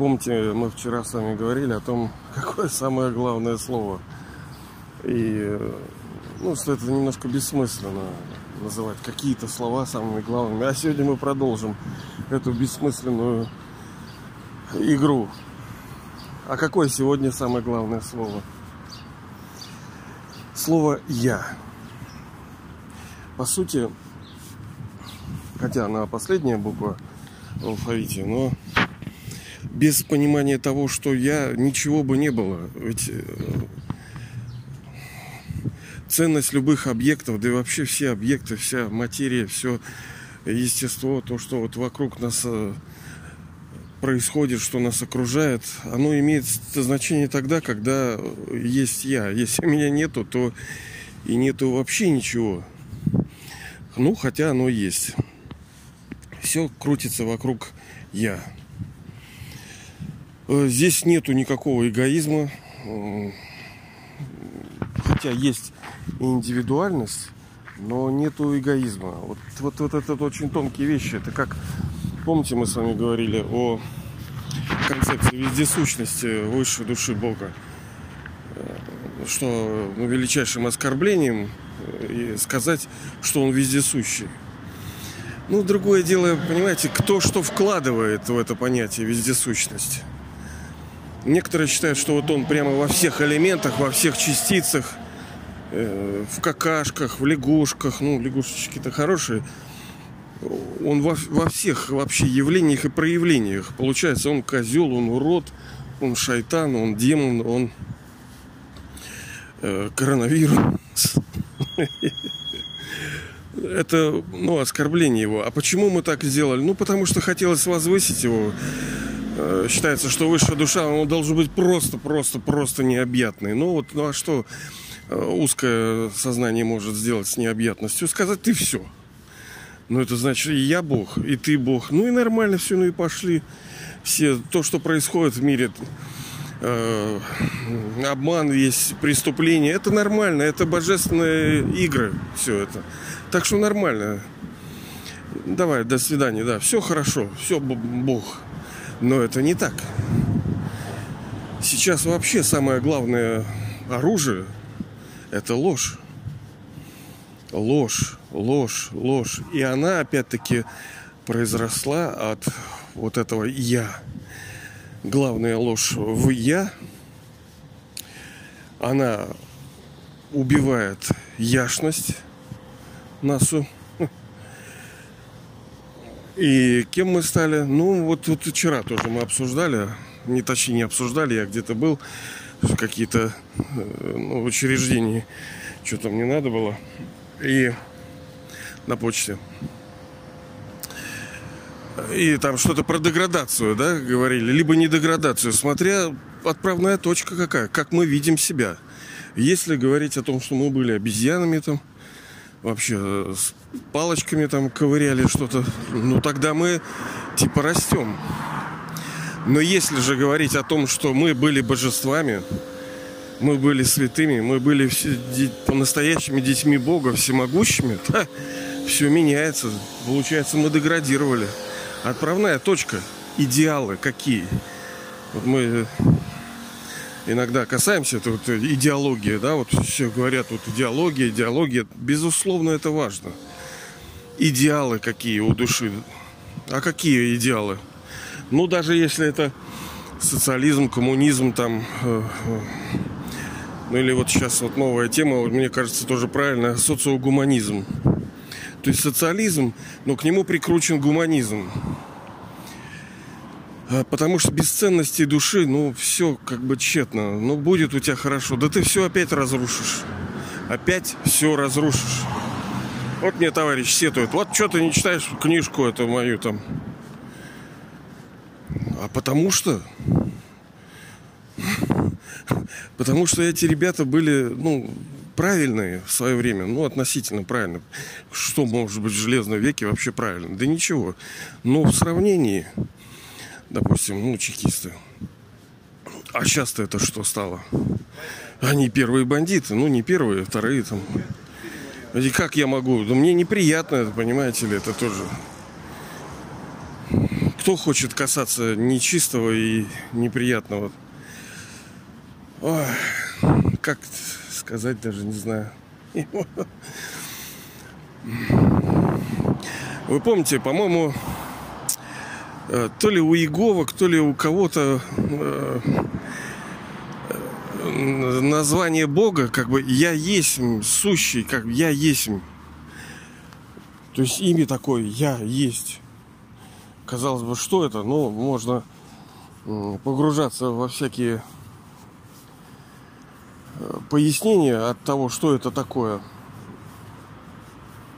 Помните, мы вчера с вами говорили о том, какое самое главное слово. И ну, что это немножко бессмысленно называть какие-то слова самыми главными. А сегодня мы продолжим эту бессмысленную игру. А какое сегодня самое главное слово? Слово «я». По сути, хотя она последняя буква в алфавите, но без понимания того, что я, ничего бы не было. Ведь э, ценность любых объектов, да и вообще все объекты, вся материя, все естество, то, что вот вокруг нас э, происходит, что нас окружает, оно имеет значение тогда, когда есть я. Если меня нету, то и нету вообще ничего. Ну, хотя оно есть. Все крутится вокруг я. Э, здесь нету никакого эгоизма. Хотя есть индивидуальность, но нету эгоизма. Вот, вот, вот это очень тонкие вещи. Это как, помните, мы с вами говорили о концепции вездесущности высшей души Бога, э, что ну, величайшим оскорблением э, сказать, что он вездесущий. Ну, другое дело, понимаете, кто что вкладывает в это понятие вездесущность. Некоторые считают, что вот он прямо во всех элементах, во всех частицах, э, в какашках, в лягушках, ну, лягушечки-то хорошие, он во, во всех вообще явлениях и проявлениях. Получается, он козел, он урод, он шайтан, он демон, он э, коронавирус. Это, ну, оскорбление его. А почему мы так сделали? Ну, потому что хотелось возвысить его считается, что высшая душа, он должен быть просто, просто, просто необъятный. Ну вот, ну а что э, узкое сознание может сделать с необъятностью? Сказать ты все. Ну это значит, и я Бог, и ты Бог. Ну и нормально все, ну и пошли. Все, то, что происходит в мире, э, обман весь, преступление, это нормально, это божественные игры, все это. Так что нормально. Давай, до свидания, да, все хорошо, все Бог. Но это не так. Сейчас вообще самое главное оружие – это ложь. Ложь, ложь, ложь. И она, опять-таки, произросла от вот этого «я». Главная ложь в «я». Она убивает яшность нашу – и кем мы стали? Ну, вот, вот вчера тоже мы обсуждали, не точнее не обсуждали, я где-то был, в какие-то э, ну, учреждения, что там не надо было. И на почте. И там что-то про деградацию, да, говорили, либо не деградацию, смотря отправная точка какая, как мы видим себя. Если говорить о том, что мы были обезьянами там, вообще э, с палочками там ковыряли что-то, ну тогда мы типа растем. Но если же говорить о том, что мы были божествами, мы были святыми, мы были по-настоящими детьми Бога, всемогущими, да, все меняется. Получается, мы деградировали. Отправная точка, идеалы какие? Вот мы иногда касаемся, это вот идеология, да, вот все говорят, вот идеология, идеология, безусловно, это важно. Идеалы какие у души. А какие идеалы? Ну, даже если это социализм, коммунизм, там, э, э, ну или вот сейчас вот новая тема, вот, мне кажется, тоже правильно, социогуманизм. То есть социализм, но к нему прикручен гуманизм. А, потому что без ценности души, ну, все как бы тщетно. Ну, будет у тебя хорошо. Да ты все опять разрушишь. Опять все разрушишь. Вот мне товарищ сетует. Вот что ты не читаешь книжку эту мою там. А потому что... Потому что эти ребята были, ну, правильные в свое время, ну, относительно правильно. Что может быть в железном веке вообще правильно? Да ничего. Но в сравнении допустим, ну, чекисты. А сейчас-то это что стало? Они первые бандиты, ну не первые, вторые там. И как я могу? Да мне неприятно это, понимаете ли, это тоже. Кто хочет касаться нечистого и неприятного? Ой, как сказать, даже не знаю. Вы помните, по-моему, то ли у Иеговок, то ли у кого-то э, название Бога, как бы я есть сущий, как я есть. То есть имя такое, я есть. Казалось бы, что это? Ну, можно погружаться во всякие э, пояснения от того, что это такое.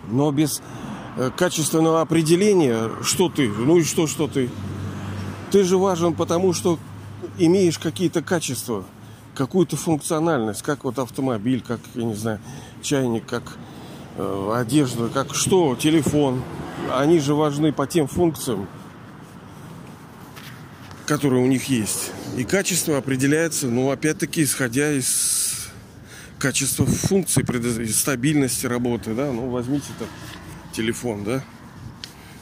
Но без э, качественного определения, что ты, ну и что, что ты. Ты же важен потому, что имеешь какие-то качества – какую-то функциональность, как вот автомобиль, как, я не знаю, чайник, как э, одежда, как что, телефон. Они же важны по тем функциям, которые у них есть. И качество определяется, ну, опять-таки, исходя из качества функций, стабильности работы, да. Ну, возьмите там телефон, да.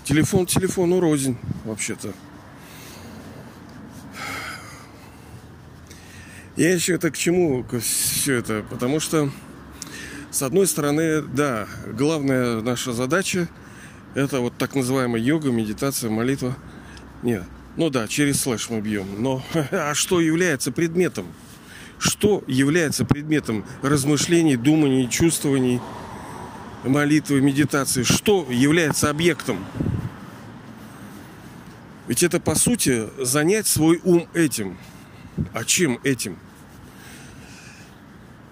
Телефон телефону рознь, вообще-то. Я еще это к чему все это? Потому что, с одной стороны, да, главная наша задача это вот так называемая йога, медитация, молитва. Нет, ну да, через слэш мы бьем. Но а что является предметом? Что является предметом размышлений, думаний, чувствований, молитвы, медитации? Что является объектом? Ведь это, по сути, занять свой ум этим. А чем этим?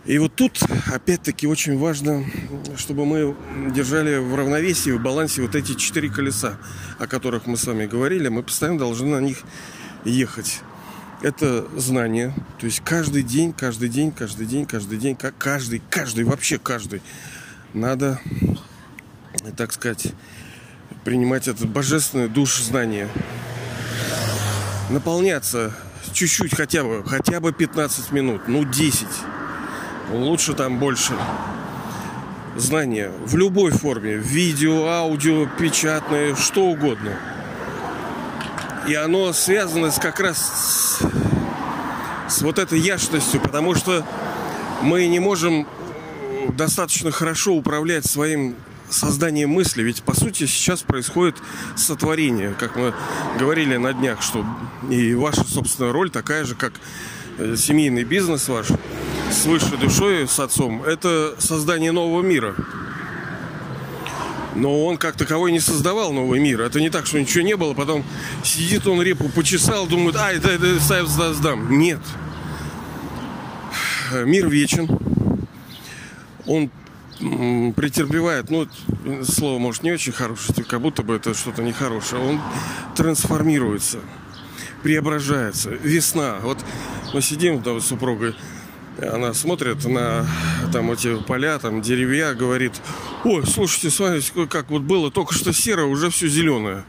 И вот тут, опять-таки, очень важно, чтобы мы держали в равновесии, в балансе вот эти четыре колеса, о которых мы с вами говорили. Мы постоянно должны на них ехать. Это знание. То есть каждый день, каждый день, каждый день, каждый день, каждый, каждый, вообще каждый. Надо, так сказать, принимать этот божественный душ знания. Наполняться чуть-чуть хотя бы, хотя бы 15 минут, ну 10 лучше там больше знания в любой форме, видео, аудио, печатное, что угодно. И оно связано с, как раз с, с вот этой яшностью, потому что мы не можем достаточно хорошо управлять своим созданием мысли. Ведь, по сути, сейчас происходит сотворение. Как мы говорили на днях, что и ваша собственная роль такая же, как э, семейный бизнес ваш с высшей душой, с отцом, это создание нового мира. Но он как таковой не создавал новый мир. Это не так, что ничего не было, потом сидит он репу почесал, думает, ай, это, ставь сдам. Нет. Мир вечен. Он претерпевает, ну, слово, может, не очень хорошее, как будто бы это что-то нехорошее. Он трансформируется, преображается. Весна. Вот мы сидим там с супругой, она смотрит на там эти поля, там деревья, говорит, ой, слушайте, смотрите, как вот было только что серое, уже все зеленое.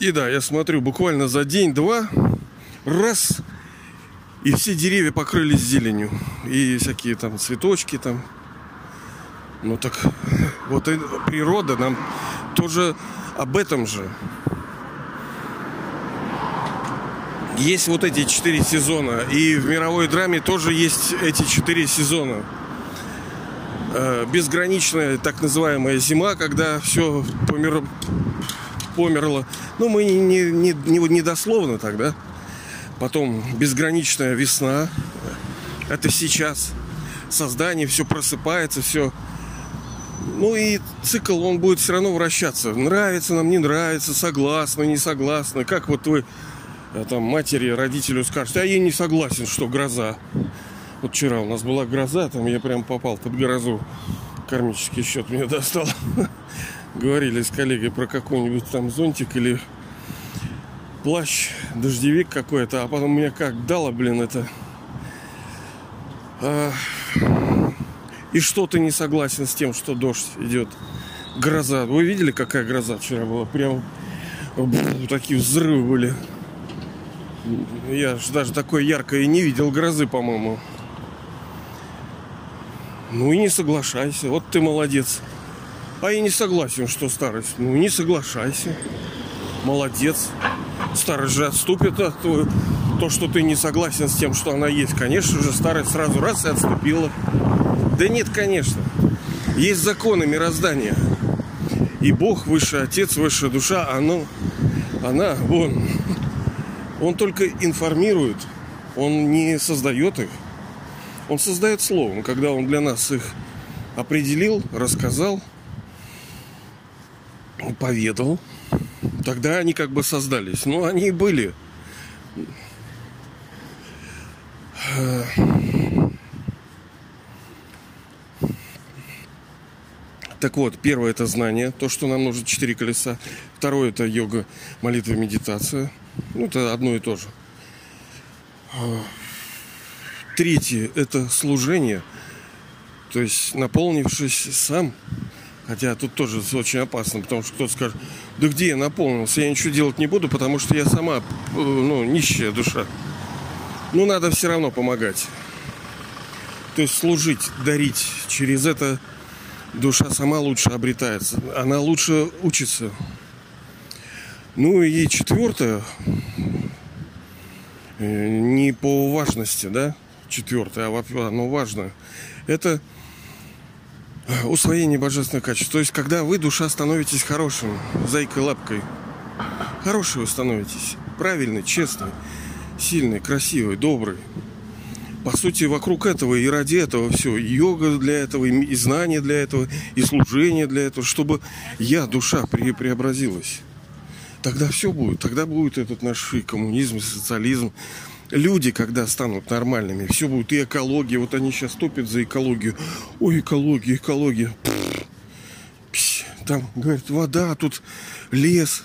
И да, я смотрю, буквально за день-два, раз, и все деревья покрылись зеленью. И всякие там цветочки там. Ну так вот и природа нам тоже об этом же. есть вот эти четыре сезона. И в мировой драме тоже есть эти четыре сезона. Э, безграничная так называемая зима, когда все помер... померло. Ну, мы не, не, не, не дословно тогда. Потом безграничная весна. Это сейчас. Создание, все просыпается, все. Ну и цикл, он будет все равно вращаться. Нравится нам, не нравится, согласны, не согласны. Как вот вы а там матери, родителю скажут, а я не согласен, что гроза. Вот вчера у нас была гроза, там я прям попал под грозу. Кармический счет мне достал. Говорили с коллегой про какой-нибудь там зонтик или плащ, дождевик какой-то, а потом мне как дало, блин, это. И что ты не согласен с тем, что дождь идет? Гроза. Вы видели, какая гроза вчера была? Прям такие взрывы были. Я же даже такой яркой не видел грозы, по-моему. Ну и не соглашайся. Вот ты молодец. А я не согласен, что старость. Ну не соглашайся. молодец. Старость же отступит от то, то, что ты не согласен с тем, что она есть. Конечно же, старость сразу раз и отступила. Да нет, конечно. Есть законы мироздания. И Бог, Высший Отец, Высшая Душа, оно, она, он, он только информирует, он не создает их. Он создает словом, когда он для нас их определил, рассказал, поведал, тогда они как бы создались. Но они и были. Так вот, первое это знание, то, что нам нужно четыре колеса. Второе это йога, молитва, медитация. Ну, это одно и то же. Третье это служение. То есть, наполнившись сам, хотя тут тоже очень опасно, потому что кто-то скажет, да где я наполнился, я ничего делать не буду, потому что я сама, э, ну, нищая душа. Ну, надо все равно помогать. То есть служить, дарить. Через это душа сама лучше обретается. Она лучше учится. Ну и четвертое, э, не по важности, да, четвертое, а оно важно. Это усвоение божественных качеств. То есть, когда вы, душа, становитесь хорошим, зайкой-лапкой, хороший вы становитесь, правильный, честный, сильный, красивый, добрый. По сути, вокруг этого и ради этого все. йога для этого, и знание для этого, и служение для этого, чтобы я, душа, преобразилась. Тогда все будет. Тогда будет этот наш и коммунизм, и социализм. Люди, когда станут нормальными, все будет и экология. Вот они сейчас топят за экологию. Ой, экология, экология. Там, говорят, вода, тут лес.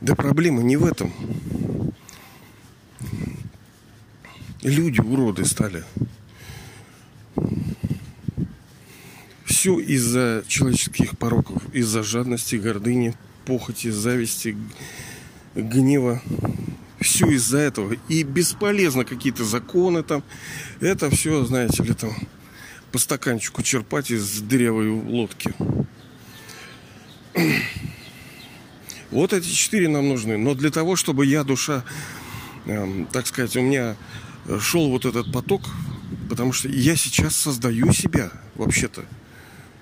Да проблема не в этом. Люди уроды стали. Все из-за человеческих пороков, из-за жадности, гордыни, похоти, зависти, гнева. Все из-за этого. И бесполезно какие-то законы там. Это все, знаете ли, там по стаканчику черпать из дырявой лодки. Вот эти четыре нам нужны. Но для того, чтобы я, душа, эм, так сказать, у меня шел вот этот поток, потому что я сейчас создаю себя, вообще-то.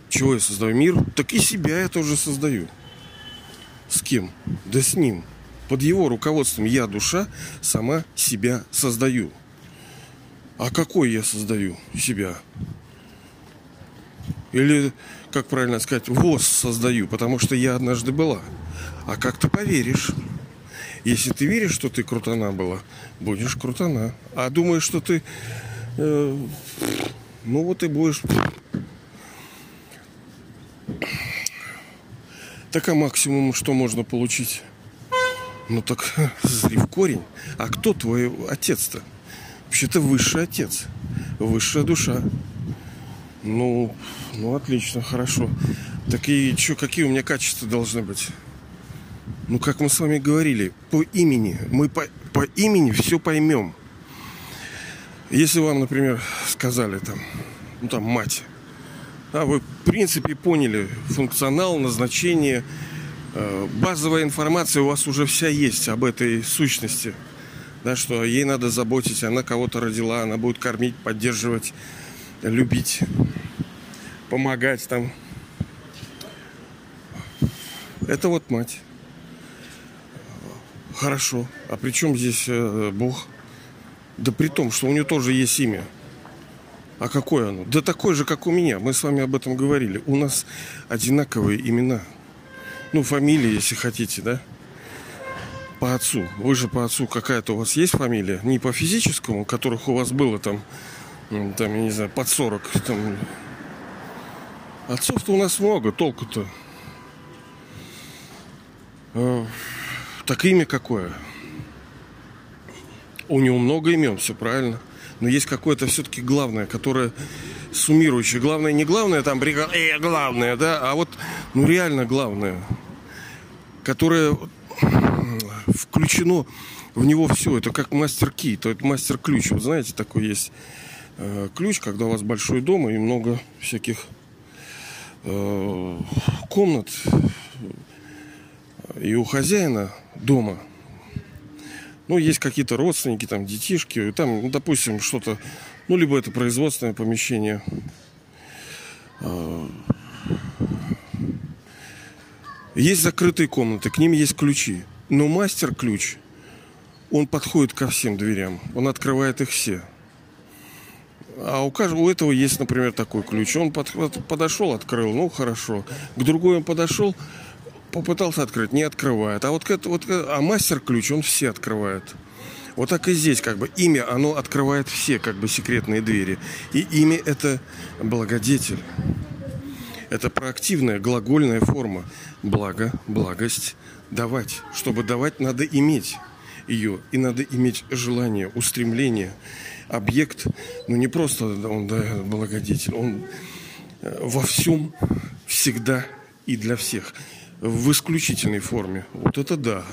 Чего я создаю? Мир? Так и себя я тоже создаю. С кем? Да с ним. Под его руководством я, душа, сама себя создаю. А какой я создаю себя? Или, как правильно сказать, ВОЗ создаю, потому что я однажды была. А как ты поверишь? Если ты веришь, что ты крутана была, будешь крутана. А думаешь, что ты... Э, ну вот и будешь... Так а максимум что можно получить? Ну так зри в корень. А кто твой отец-то? Вообще-то высший отец. Высшая душа. Ну, ну отлично, хорошо. Так и что, какие у меня качества должны быть? Ну, как мы с вами говорили, по имени. Мы по, по имени все поймем. Если вам, например, сказали там, ну там мать, а вы в принципе поняли функционал, назначение, э, базовая информация у вас уже вся есть об этой сущности. Да, что ей надо заботиться, она кого-то родила, она будет кормить, поддерживать, любить, помогать там. Это вот мать. Хорошо. А при чем здесь э, Бог? Да при том, что у него тоже есть имя. А какое оно? Да такое же, как у меня. Мы с вами об этом говорили. У нас одинаковые имена. Ну, фамилии, если хотите, да? По отцу. Вы же по отцу какая-то у вас есть фамилия? Не по физическому, которых у вас было там, там, я не знаю, под 40. Там. Отцов-то у нас много, толку-то. Так имя какое? У него много имен, все правильно. Но есть какое-то все-таки главное, которое суммирующее. Главное не главное, там бригада, э, главное, да, а вот, ну реально главное, которое включено в него все. Это как мастер-ки, то это мастер-ключ. Вот знаете, такой есть э, ключ, когда у вас большой дом и много всяких э, комнат, И у хозяина дома, ну, есть какие-то родственники, там, детишки, там, ну, допустим, что-то, ну, либо это производственное помещение, а, есть закрытые комнаты, к ним есть ключи. Но мастер-ключ, он подходит ко всем дверям, он открывает их все. А у каждого, у этого есть, например, такой ключ. Он под, подошел, открыл, ну хорошо. К другой он подошел, попытался открыть, не открывает. А вот, вот а мастер-ключ, он все открывает. Вот так и здесь, как бы имя, оно открывает все, как бы секретные двери. И имя это благодетель. Это проактивная глагольная форма. Благо, благость, давать. Чтобы давать, надо иметь ее. И надо иметь желание, устремление. Объект, ну не просто он да, благодетель, он э, во всем, всегда и для всех. В исключительной форме. Вот это да.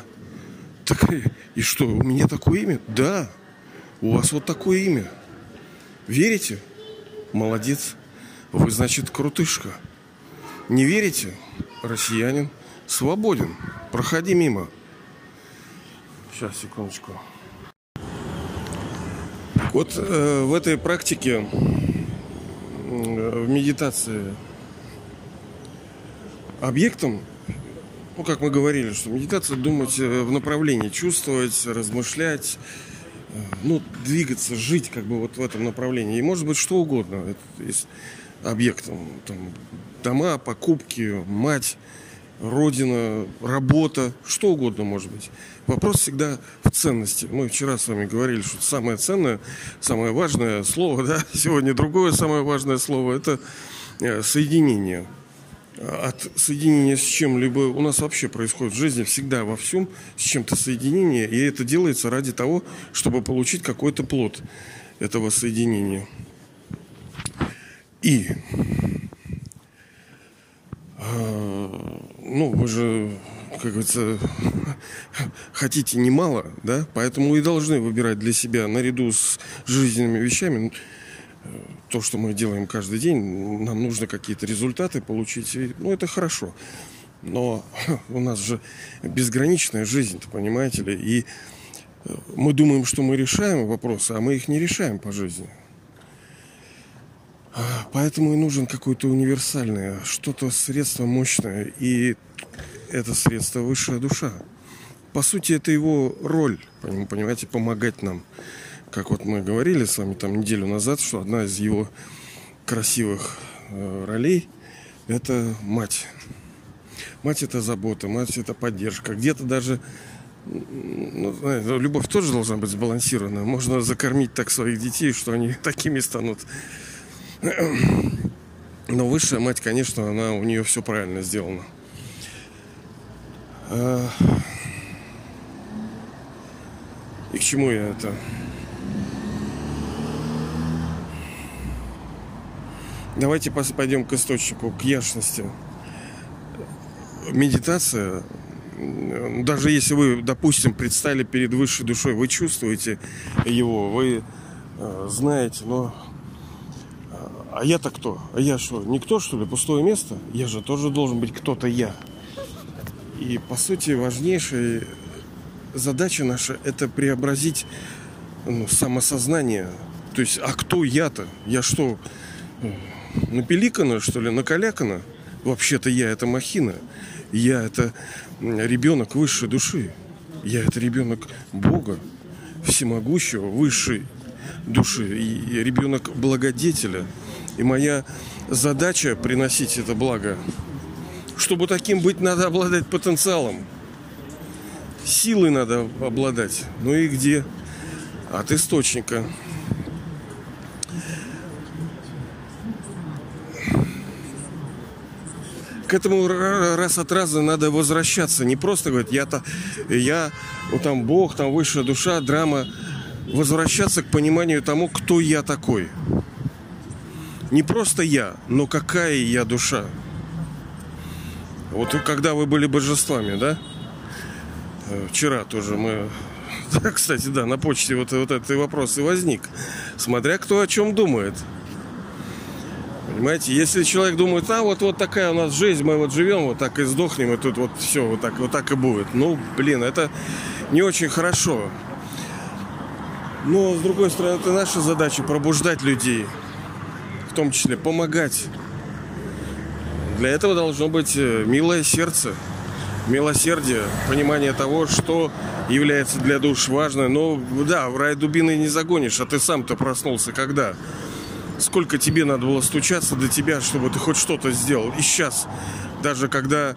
Так, и что, у меня такое имя? Да. У вас вот такое имя. Верите? Молодец. Вы, значит, крутышка. Не верите? Россиянин свободен. Проходи мимо. Сейчас, секундочку. Вот э, в этой практике, э, в медитации, объектом, ну, как мы говорили, что медитация думать э, в направлении, чувствовать, размышлять, э, ну, двигаться, жить как бы вот в этом направлении. И может быть что угодно. Есть объектом. Там, дома, покупки, мать, родина, работа, что угодно может быть. Вопрос всегда в ценности. Мы вчера с вами говорили, что самое ценное, самое важное слово, да, сегодня другое самое важное слово, это э, соединение. От соединения с чем-либо. У нас вообще происходит в жизни всегда во всем с чем-то соединение, и это делается ради того, чтобы получить какой-то плод этого соединения. И а, ну, вы же, как говорится, хотите немало, да, поэтому и должны выбирать для себя наряду с жизненными вещами то, что мы делаем каждый день, нам нужно какие-то результаты получить, и, ну, это хорошо. Но у нас же безграничная жизнь, понимаете ли, и э, мы думаем, что мы решаем вопросы, а мы их не решаем по жизни. Поэтому и нужен какое-то универсальное, что-то средство мощное. И это средство высшая душа. По сути, это его роль, понимаете, помогать нам. Как вот мы говорили с вами там неделю назад, что одна из его красивых э, ролей – это мать. Мать – это забота, мать – это поддержка. Где-то даже ну, знаете, любовь тоже должна быть сбалансирована. Можно закормить так своих детей, что они такими станут но высшая мать, конечно, она у нее все правильно сделано. А, и к чему я это? Давайте пойдем к источнику, к ясности. Медитация, даже если вы, допустим, представили перед высшей душой, вы чувствуете его, вы э, знаете, но а я-то кто? А я что, никто, что ли? Пустое место? Я же тоже должен быть кто-то я. И, по сути, важнейшая задача наша – это преобразить ну, самосознание. То есть, а кто я-то? Я что, напеликана, что ли, накалякана? Вообще-то я – это махина. Я – это ребенок высшей души. Я – это ребенок Бога, всемогущего, высшей души. И ребенок благодетеля – и моя задача приносить это благо. Чтобы таким быть, надо обладать потенциалом. Силой надо обладать. Ну и где? От источника. К этому раз от раза надо возвращаться. Не просто говорить, я-то, я, ну, там Бог, там высшая душа, драма. Возвращаться к пониманию тому, кто я такой. Не просто я, но какая я душа. Вот когда вы были божествами, да? Э, вчера тоже мы... Кстати, да, на почте вот, вот этот вопрос и возник. Смотря кто о чем думает. Понимаете, если человек думает, а вот, вот такая у нас жизнь, мы вот живем, вот так и сдохнем, и тут вот все, вот так, вот так и будет. Ну, блин, это не очень хорошо. Но, с другой стороны, это наша задача пробуждать людей, в том числе помогать. Для этого должно быть э, милое сердце, милосердие, понимание того, что является для душ важно. Но да, в рай дубины не загонишь, а ты сам-то проснулся когда? Сколько тебе надо было стучаться до тебя, чтобы ты хоть что-то сделал. И сейчас, даже когда,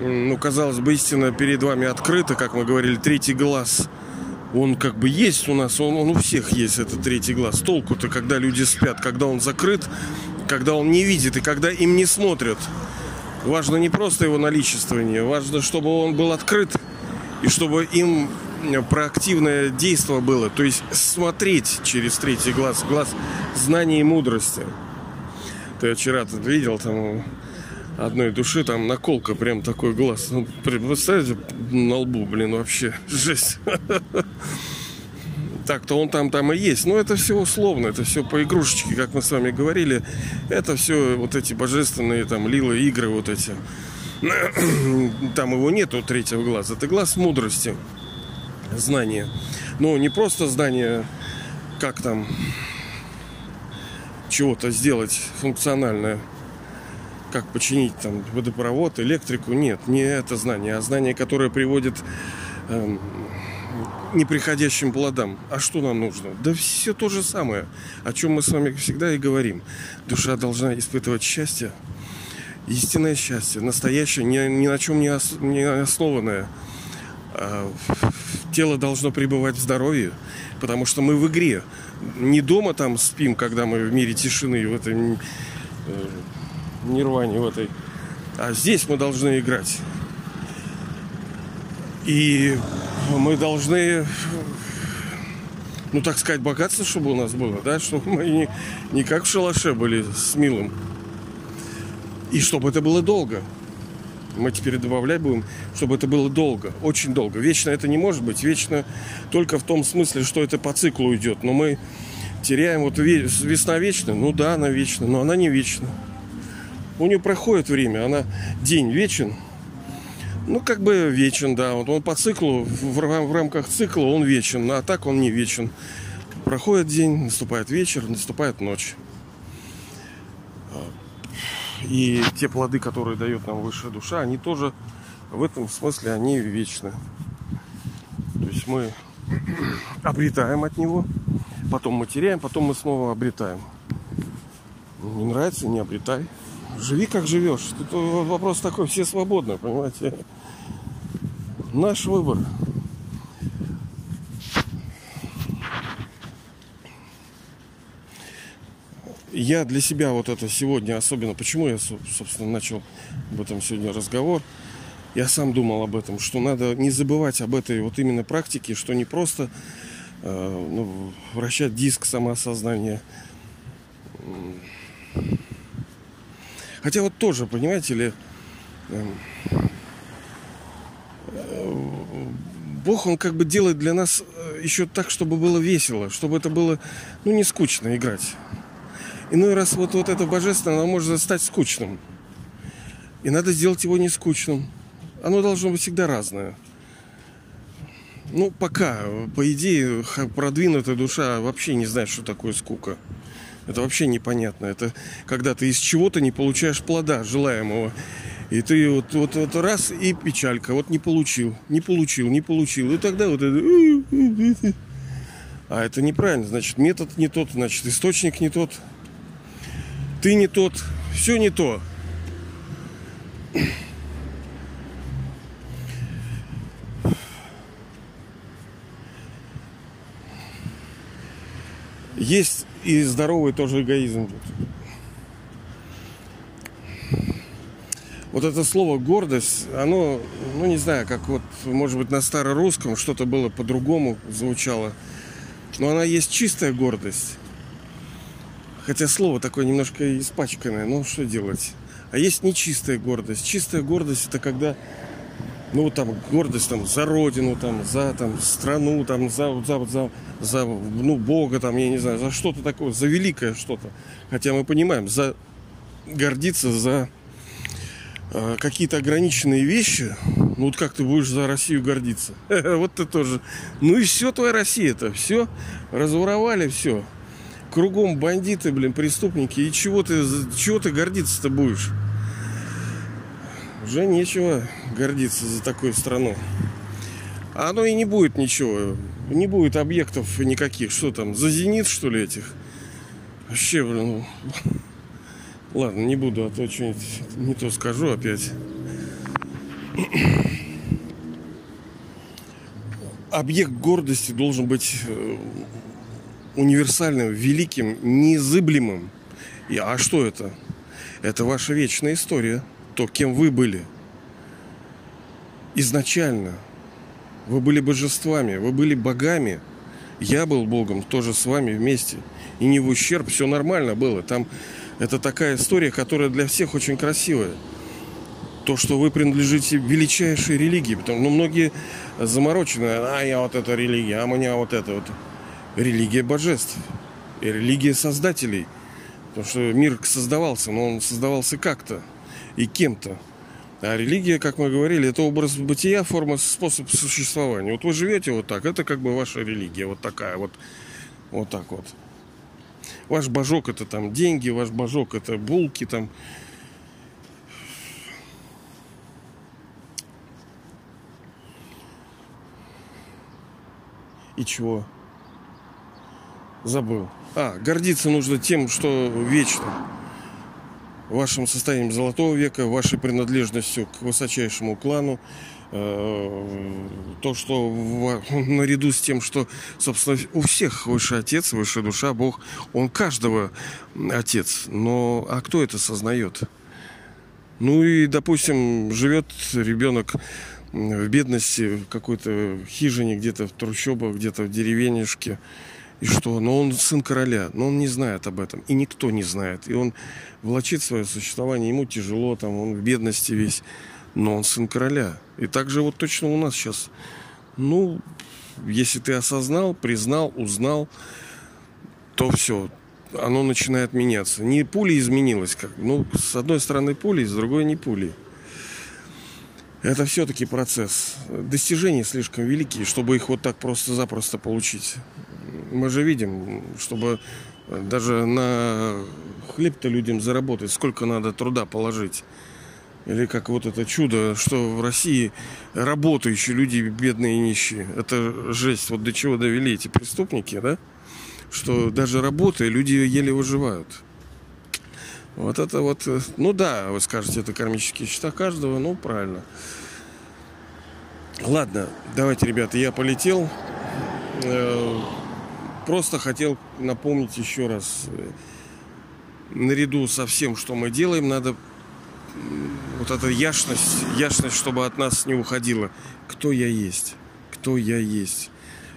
ну, казалось бы, истина перед вами открыта, как мы говорили, третий глаз, он как бы есть у нас, он, он у всех есть этот третий глаз. Толку-то, когда люди спят, когда он закрыт, когда он не видит и когда им не смотрят. Важно не просто его наличествование, важно, чтобы он был открыт и чтобы им проактивное действие было, то есть смотреть через третий глаз, глаз знания и мудрости. Ты вчера тут видел там одной души, там наколка прям такой глаз. Ну, представляете, на лбу, блин, вообще жесть. Так-то он там там и есть. Но это все условно, это все по игрушечке, как мы с вами говорили. Это все вот эти божественные там лилы игры вот эти. Там его нету третьего глаза. Это глаз мудрости знания. Но не просто знание, как там чего-то сделать функциональное, как починить там водопровод, электрику. Нет, не это знание, а знание, которое приводит эм, неприходящим плодам. А что нам нужно? Да все то же самое, о чем мы с вами всегда и говорим. Душа должна испытывать счастье, истинное счастье, настоящее, ни, ни на чем не, ос, не основанное. А, тело должно пребывать в здоровье, потому что мы в игре. Не дома там спим, когда мы в мире тишины, в этой э, нирване, в этой. А здесь мы должны играть. И мы должны, ну так сказать, богатство, чтобы у нас было, да, чтобы мы не, не как в шалаше были с милым. И чтобы это было долго. Мы теперь добавлять будем, чтобы это было долго, очень долго. Вечно это не может быть. Вечно только в том смысле, что это по циклу идет. Но мы теряем вот весна вечна. Ну да, она вечна, но она не вечна. У нее проходит время, она день вечен. Ну, как бы вечен, да. Вот он по циклу, в, в рамках цикла он вечен, а так он не вечен. Проходит день, наступает вечер, наступает ночь. И те плоды, которые дает нам высшая душа, они тоже в этом смысле, они вечны. То есть мы обретаем от него, потом мы теряем, потом мы снова обретаем. Не нравится, не обретай. Живи как живешь. Тут вопрос такой, все свободны, понимаете. Наш выбор. Я для себя вот это сегодня особенно, почему я, собственно, начал об этом сегодня разговор, я сам думал об этом, что надо не забывать об этой вот именно практике, что не просто э, ну, вращать диск самоосознания. Хотя вот тоже, понимаете ли, эм, э, Бог, Он как бы делает для нас э, еще так, чтобы было весело, чтобы это было, ну, не скучно играть иной раз вот, вот это божественное, оно может стать скучным. И надо сделать его не скучным. Оно должно быть всегда разное. Ну, пока, по идее, продвинутая душа вообще не знает, что такое скука. Это вообще непонятно. Это когда ты из чего-то не получаешь плода желаемого. И ты вот, вот, вот раз и печалька. Вот не получил, не получил, не получил. И тогда вот это... А это неправильно. Значит, метод не тот, значит, источник не тот ты не тот, все не то. Есть и здоровый тоже эгоизм Вот это слово гордость, оно, ну не знаю, как вот, может быть, на старорусском что-то было по-другому звучало. Но она есть чистая гордость. Хотя слово такое немножко испачканное, ну что делать? А есть нечистая гордость. Чистая гордость это когда, ну там гордость там за родину, там за там страну, там за за за, за ну Бога, там я не знаю, за что-то такое, за великое что-то. Хотя мы понимаем, за гордиться за э, какие-то ограниченные вещи, ну вот как ты будешь за Россию гордиться? Вот ты тоже. Ну и все твоя Россия-то, все, разворовали все. Кругом бандиты, блин, преступники. И чего ты, чего ты гордиться-то будешь? Уже нечего гордиться за такую страну. А оно и не будет ничего. Не будет объектов никаких. Что там, за зенит, что ли, этих? Вообще, блин, ну... Ладно, не буду, а то что-нибудь не то скажу опять. Объект гордости должен быть э, универсальным, великим, незыблемым. И, а что это? Это ваша вечная история. То, кем вы были. Изначально. Вы были божествами, вы были богами. Я был богом тоже с вами вместе. И не в ущерб, все нормально было. Там это такая история, которая для всех очень красивая. То, что вы принадлежите величайшей религии. Потому ну, многие заморочены. А я вот эта религия, а меня вот это вот. Религия божеств. И религия создателей. Потому что мир создавался, но он создавался как-то и кем-то. А религия, как мы говорили, это образ бытия, форма, способ существования. Вот вы живете вот так, это как бы ваша религия, вот такая вот, вот так вот. Ваш божок это там деньги, ваш божок это булки там. И чего? Забыл. А, гордиться нужно тем, что вечно вашим состоянием золотого века, вашей принадлежностью к высочайшему клану, э, то, что наряду с тем, что, собственно, у всех высший отец, высшая душа, Бог, он каждого отец. Но а кто это сознает? Ну и, допустим, живет ребенок в бедности, в какой-то хижине, где-то в трущобах, где-то в деревенешке. И что? Но он сын короля, но он не знает об этом. И никто не знает. И он влачит свое существование, ему тяжело, там, он в бедности весь. Но он сын короля. И так же вот точно у нас сейчас. Ну, если ты осознал, признал, узнал, то все, оно начинает меняться. Не пуля изменилась, как, ну, с одной стороны пули, с другой не пули. Это все-таки процесс. Достижения слишком великие, чтобы их вот так просто-запросто получить мы же видим, чтобы даже на хлеб-то людям заработать, сколько надо труда положить. Или как вот это чудо, что в России работающие люди бедные и нищие. Это жесть. Вот до чего довели эти преступники, да? Что даже работая, люди еле выживают. Вот это вот, ну да, вы скажете, это кармические счета каждого, ну правильно. Ладно, давайте, ребята, я полетел. Просто хотел напомнить еще раз, э, наряду со всем, что мы делаем, надо вот эта ясность, ясность, чтобы от нас не уходила. Кто я есть? Кто я есть?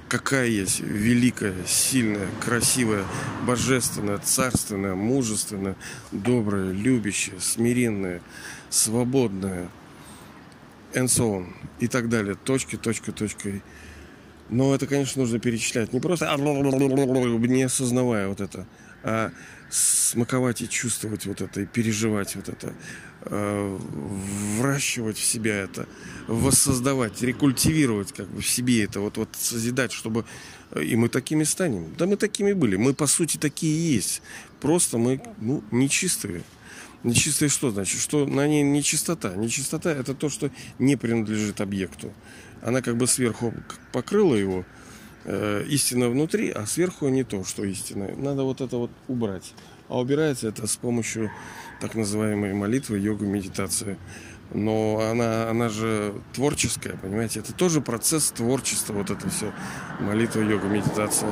Какая есть великая, сильная, красивая, божественная, царственная, мужественная, добрая, любящая, смиренная, свободная, and so on, и так далее. Точки, точка, точка. Но это, конечно, нужно перечислять. Не просто не осознавая вот это, а смаковать и чувствовать вот это, и переживать вот это, э, вращивать в себя это, воссоздавать, рекультивировать как бы в себе это, вот, вот созидать, чтобы э, и мы такими станем. Да мы такими были. Мы, по сути, такие и есть. Просто мы, ну, нечистые. Нечистые что значит? Что на ней нечистота. Нечистота – это то, что не принадлежит объекту она как бы сверху покрыла его, э, истина внутри, а сверху не то, что истина. Надо вот это вот убрать. А убирается это с помощью так называемой молитвы, йога, медитации. Но она, она же творческая, понимаете? Это тоже процесс творчества, вот это все. Молитва, йога, медитация.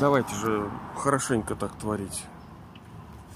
Давайте же хорошенько так творить.